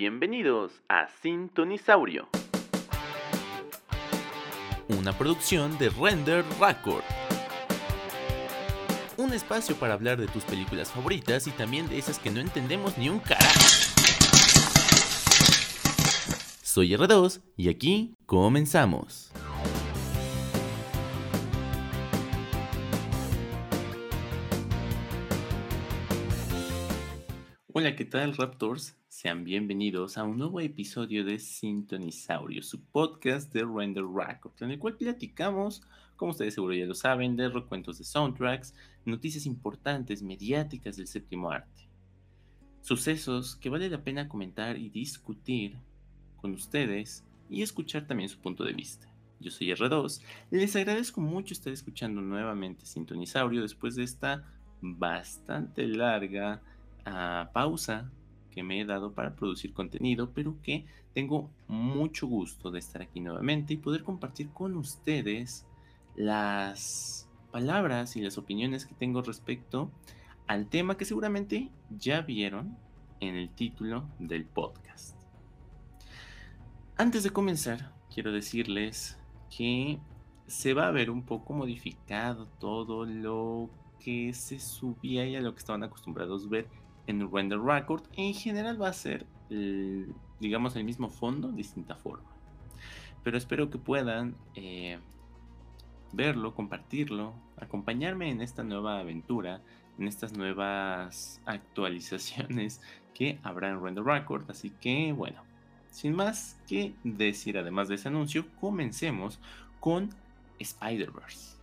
Bienvenidos a Sintonisaurio, una producción de Render Record. Un espacio para hablar de tus películas favoritas y también de esas que no entendemos ni un carajo. Soy R2 y aquí comenzamos. Hola, ¿qué tal Raptors? Sean bienvenidos a un nuevo episodio de Sintonisaurio, su podcast de Render Record, en el cual platicamos, como ustedes seguro ya lo saben, de recuentos de soundtracks, noticias importantes, mediáticas del séptimo arte. Sucesos que vale la pena comentar y discutir con ustedes y escuchar también su punto de vista. Yo soy R2, les agradezco mucho estar escuchando nuevamente Sintonisaurio después de esta bastante larga pausa que me he dado para producir contenido, pero que tengo mucho gusto de estar aquí nuevamente y poder compartir con ustedes las palabras y las opiniones que tengo respecto al tema que seguramente ya vieron en el título del podcast. Antes de comenzar, quiero decirles que se va a ver un poco modificado todo lo que se subía y a lo que estaban acostumbrados a ver en Render Record. En general va a ser, digamos, el mismo fondo, distinta forma. Pero espero que puedan eh, verlo, compartirlo, acompañarme en esta nueva aventura, en estas nuevas actualizaciones que habrá en Render Record. Así que, bueno, sin más que decir, además de ese anuncio, comencemos con Spider-Verse.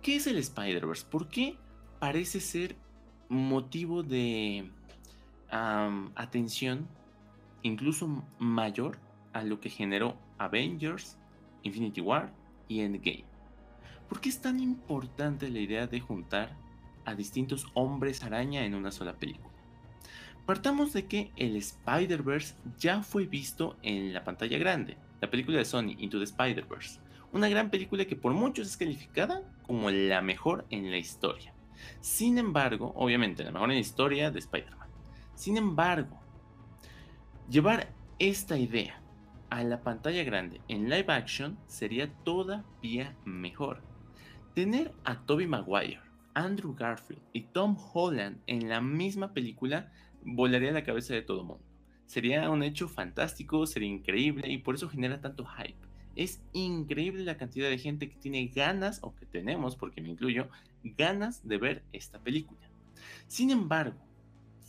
¿Qué es el Spider-Verse? ¿Por qué parece ser motivo de atención incluso mayor a lo que generó Avengers, Infinity War y Endgame. ¿Por qué es tan importante la idea de juntar a distintos hombres araña en una sola película? Partamos de que el Spider-Verse ya fue visto en la pantalla grande, la película de Sony Into the Spider-Verse, una gran película que por muchos es calificada como la mejor en la historia. Sin embargo, obviamente, la mejor en la historia de Spider-Man. Sin embargo, llevar esta idea a la pantalla grande en live action sería todavía mejor. Tener a Tobey Maguire, Andrew Garfield y Tom Holland en la misma película volaría la cabeza de todo mundo. Sería un hecho fantástico, sería increíble y por eso genera tanto hype. Es increíble la cantidad de gente que tiene ganas, o que tenemos, porque me incluyo, ganas de ver esta película. Sin embargo,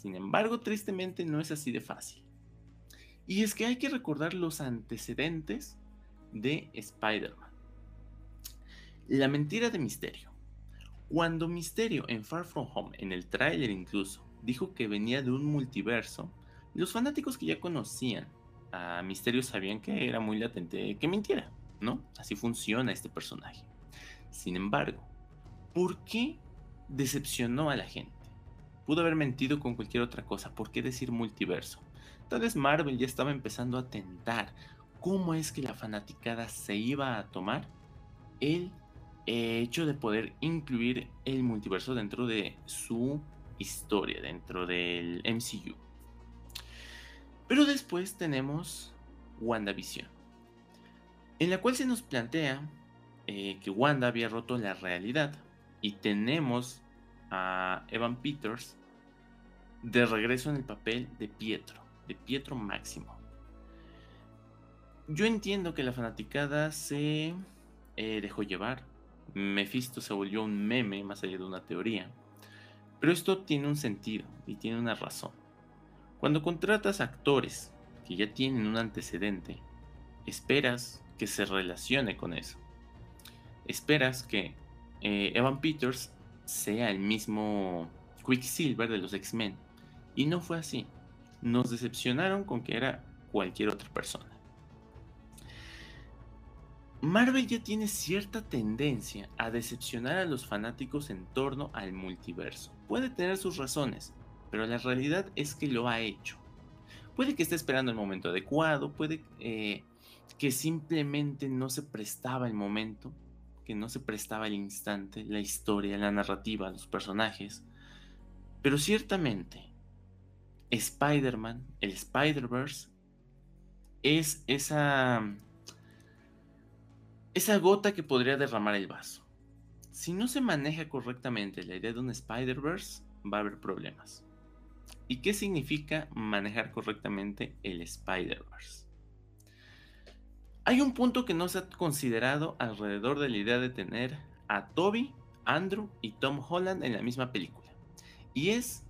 sin embargo, tristemente no es así de fácil. Y es que hay que recordar los antecedentes de Spider-Man. La mentira de Misterio. Cuando Misterio en Far From Home, en el tráiler incluso, dijo que venía de un multiverso, los fanáticos que ya conocían a Misterio sabían que era muy latente que mintiera, ¿no? Así funciona este personaje. Sin embargo, ¿por qué decepcionó a la gente? Pudo haber mentido con cualquier otra cosa, ¿por qué decir multiverso? Tal vez Marvel ya estaba empezando a tentar cómo es que la fanaticada se iba a tomar el hecho de poder incluir el multiverso dentro de su historia, dentro del MCU. Pero después tenemos WandaVision, en la cual se nos plantea eh, que Wanda había roto la realidad y tenemos a Evan Peters de regreso en el papel de Pietro, de Pietro Máximo. Yo entiendo que la fanaticada se eh, dejó llevar. Mephisto se volvió un meme más allá de una teoría. Pero esto tiene un sentido y tiene una razón. Cuando contratas actores que ya tienen un antecedente, esperas que se relacione con eso. Esperas que eh, Evan Peters sea el mismo Quicksilver de los X-Men. Y no fue así. Nos decepcionaron con que era cualquier otra persona. Marvel ya tiene cierta tendencia a decepcionar a los fanáticos en torno al multiverso. Puede tener sus razones, pero la realidad es que lo ha hecho. Puede que esté esperando el momento adecuado, puede eh, que simplemente no se prestaba el momento, que no se prestaba el instante, la historia, la narrativa, los personajes. Pero ciertamente, Spider-Man, el Spider-Verse, es esa, esa gota que podría derramar el vaso. Si no se maneja correctamente la idea de un Spider-Verse, va a haber problemas. ¿Y qué significa manejar correctamente el Spider-Verse? Hay un punto que no se ha considerado alrededor de la idea de tener a Toby, Andrew y Tom Holland en la misma película. Y es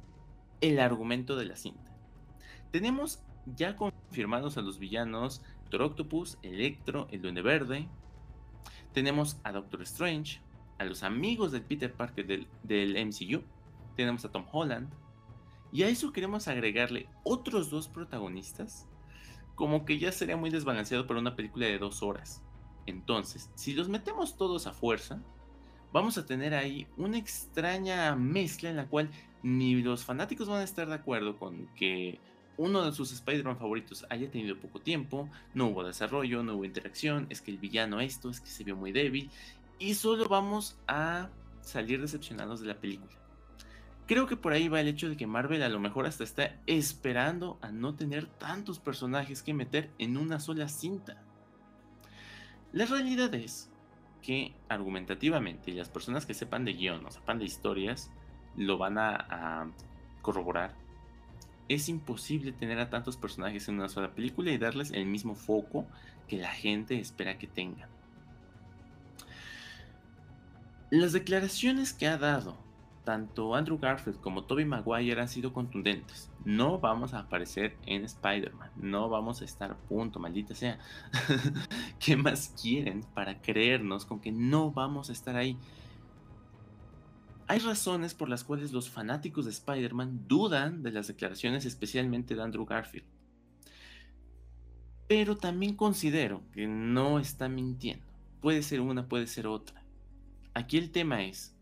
el argumento de la cinta. Tenemos ya confirmados a los villanos Doctor Electro, el Duende Verde. Tenemos a Doctor Strange, a los amigos del Peter Parker del MCU. Tenemos a Tom Holland. Y a eso queremos agregarle otros dos protagonistas. Como que ya sería muy desbalanceado para una película de dos horas. Entonces, si los metemos todos a fuerza, vamos a tener ahí una extraña mezcla en la cual ni los fanáticos van a estar de acuerdo con que uno de sus Spider-Man favoritos haya tenido poco tiempo, no hubo desarrollo, no hubo interacción, es que el villano esto, es que se vio muy débil, y solo vamos a salir decepcionados de la película. Creo que por ahí va el hecho de que Marvel a lo mejor hasta está esperando a no tener tantos personajes que meter en una sola cinta. La realidad es que argumentativamente, y las personas que sepan de guion o sepan de historias, lo van a, corroborar es imposible tener a tantos personajes en una sola película y darles el mismo foco que la gente espera que tengan. Las declaraciones que ha dado tanto Andrew Garfield como Tobey Maguire han sido contundentes. No vamos a aparecer en Spider-Man, no vamos a estar punto, maldita sea. ¿Qué más quieren para creernos con que no vamos a estar ahí? Hay razones por las cuales los fanáticos de Spider-Man dudan de las declaraciones especialmente de Andrew Garfield. Pero también considero que no está mintiendo. Puede ser una, puede ser otra. Aquí el tema es,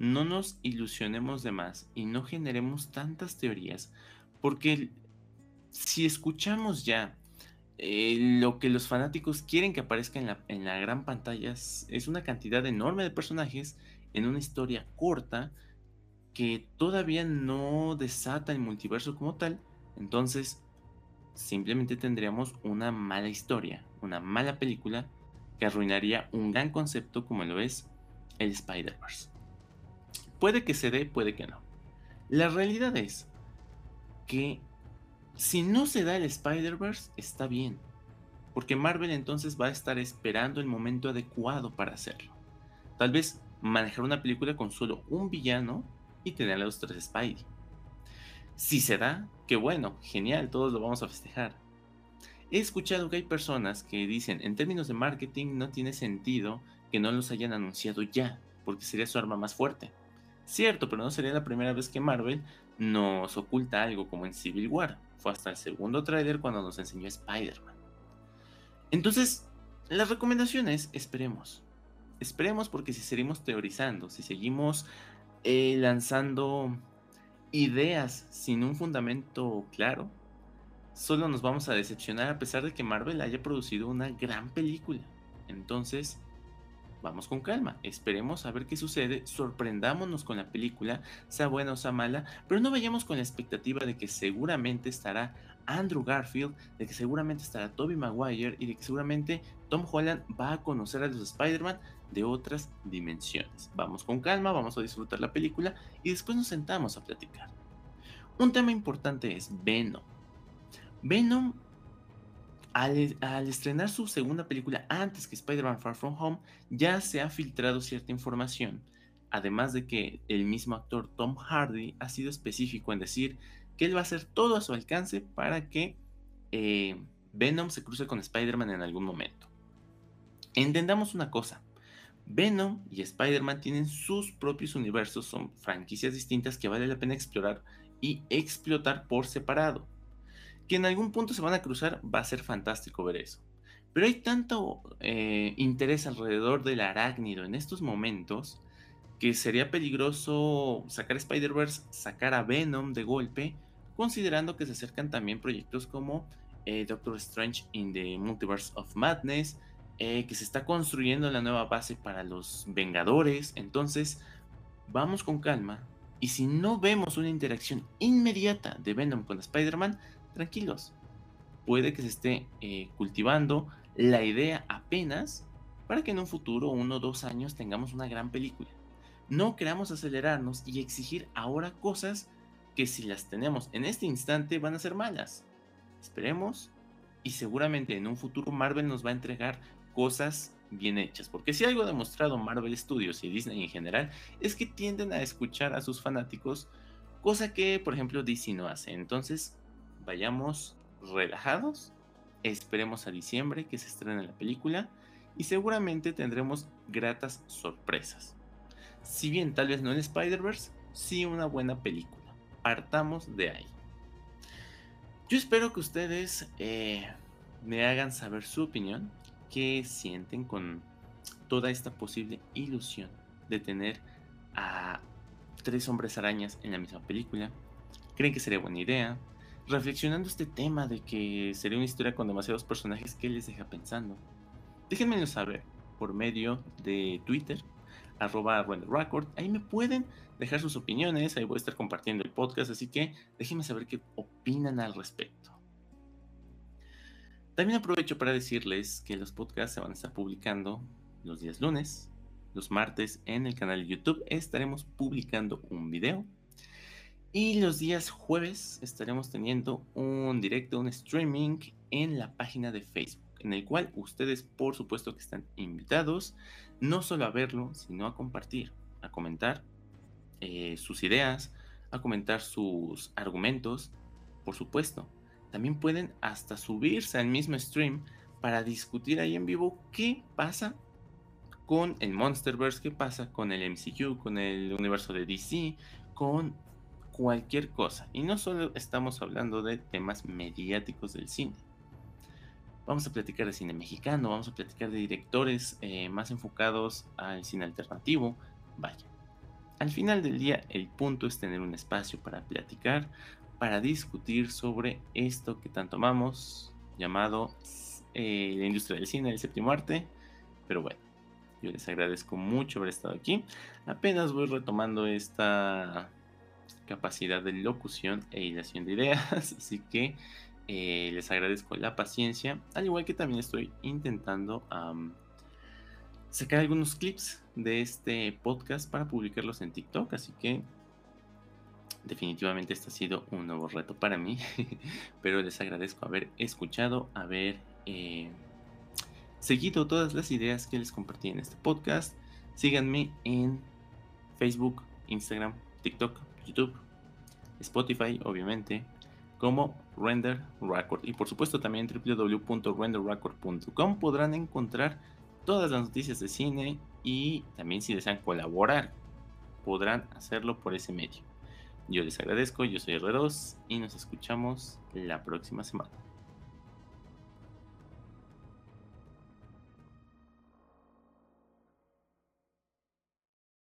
no nos ilusionemos de más y no generemos tantas teorías, porque si escuchamos ya eh, lo que los fanáticos quieren que aparezca en la, gran pantalla es una cantidad enorme de personajes en una historia corta que todavía no desata el multiverso como tal, entonces simplemente tendríamos una mala historia, una mala película que arruinaría un gran concepto como lo es el Spider-Verse. Puede que se dé, puede que no. La realidad es que si no se da el Spider-Verse, está bien. Porque Marvel entonces va a estar esperando el momento adecuado para hacerlo. Tal vez manejar una película con solo un villano y tener a los tres Spidey. Si se da, qué bueno, genial, todos lo vamos a festejar. He escuchado que hay personas que dicen, en términos de marketing no tiene sentido que no los hayan anunciado ya, porque sería su arma más fuerte. Cierto, pero no sería la primera vez que Marvel nos oculta algo como en Civil War. Fue hasta el segundo tráiler cuando nos enseñó Spider-Man. Entonces, las recomendaciones, esperemos. Esperemos porque si seguimos teorizando, si seguimos eh, lanzando ideas sin un fundamento claro, solo nos vamos a decepcionar a pesar de que Marvel haya producido una gran película. Entonces, vamos con calma, esperemos a ver qué sucede, sorprendámonos con la película, sea buena o sea mala, pero no vayamos con la expectativa de que seguramente estará Andrew Garfield, de que seguramente estará Tobey Maguire y de que seguramente Tom Holland va a conocer a los Spider-Man de otras dimensiones. Vamos con calma, vamos a disfrutar la película y después nos sentamos a platicar. Un tema importante es Venom. Venom, al, estrenar su segunda película antes que Spider-Man Far From Home, ya se ha filtrado cierta información. Además de que el mismo actor Tom Hardy ha sido específico en decir que él va a hacer todo a su alcance para que eh, Venom se cruce con Spider-Man en algún momento. Entendamos una cosa, Venom y Spider-Man tienen sus propios universos, son franquicias distintas que vale la pena explorar y explotar por separado. Que en algún punto se van a cruzar, va a ser fantástico ver eso. Pero hay tanto eh, interés alrededor del arácnido en estos momentos que sería peligroso sacar Spider-Verse, sacar a Venom de golpe, considerando que se acercan también proyectos como eh, Doctor Strange in the Multiverse of Madness, eh, que se está construyendo la nueva base para los Vengadores. Entonces, vamos con calma, Y si no vemos una interacción inmediata de Venom con Spider-Man, tranquilos. Puede que se esté eh, cultivando la idea apenas para que en un futuro, uno o dos años, tengamos una gran película. No queramos acelerarnos y exigir ahora cosas que si las tenemos en este instante van a ser malas. Esperemos y seguramente en un futuro Marvel nos va a entregar cosas bien hechas. Porque si algo ha demostrado Marvel Studios y Disney en general es que tienden a escuchar a sus fanáticos, cosa que por ejemplo DC no hace. Entonces, vayamos relajados, esperemos a diciembre que se estrene la película y seguramente tendremos gratas sorpresas. Si bien tal vez no en Spider-Verse, sí una buena película. Partamos de ahí. Yo espero que ustedes eh, me hagan saber su opinión qué sienten con toda esta posible ilusión de tener a tres hombres arañas en la misma película. ¿Creen que sería buena idea? Reflexionando este tema de que sería una historia con demasiados personajes, ¿qué les deja pensando? Déjenmelo saber por medio de Twitter, arroba Record. Ahí me pueden dejar sus opiniones, ahí voy a estar compartiendo el podcast, así que déjenme saber qué opinan al respecto. También aprovecho para decirles que los podcasts se van a estar publicando los días lunes, los martes en el canal de YouTube estaremos publicando un video y los días jueves estaremos teniendo un directo, un streaming en la página de Facebook, en el cual ustedes por supuesto que están invitados no solo a verlo, sino a compartir, a comentar eh, sus ideas, a comentar sus argumentos, por supuesto. También pueden hasta subirse al mismo stream para discutir ahí en vivo qué pasa con el Monsterverse, qué pasa con el MCU, con el universo de DC, con cualquier cosa. Y no solo estamos hablando de temas mediáticos del cine. Vamos a platicar de cine mexicano, vamos a platicar de directores eh, más enfocados al cine alternativo. Vaya. Al final del día, el punto es tener un espacio para platicar, para discutir sobre esto que tanto amamos, llamado eh, la industria del cine, el séptimo arte. Pero bueno, yo les agradezco mucho haber estado aquí. Apenas voy retomando esta capacidad de locución e hilación de ideas, así que eh, les agradezco la paciencia, al igual que también estoy intentando sacar algunos clips de este podcast para publicarlos en TikTok, así que definitivamente este ha sido un nuevo reto para mí, pero les agradezco haber escuchado, haber eh, seguido todas las ideas que les compartí en este podcast. Síganme en Facebook, Instagram, TikTok, YouTube, Spotify, obviamente, como Render Record. Y por supuesto también www.renderrecord.com podrán encontrar todas las noticias de cine y también si desean colaborar, podrán hacerlo por ese medio. Yo les agradezco, yo soy Herreros y nos escuchamos la próxima semana.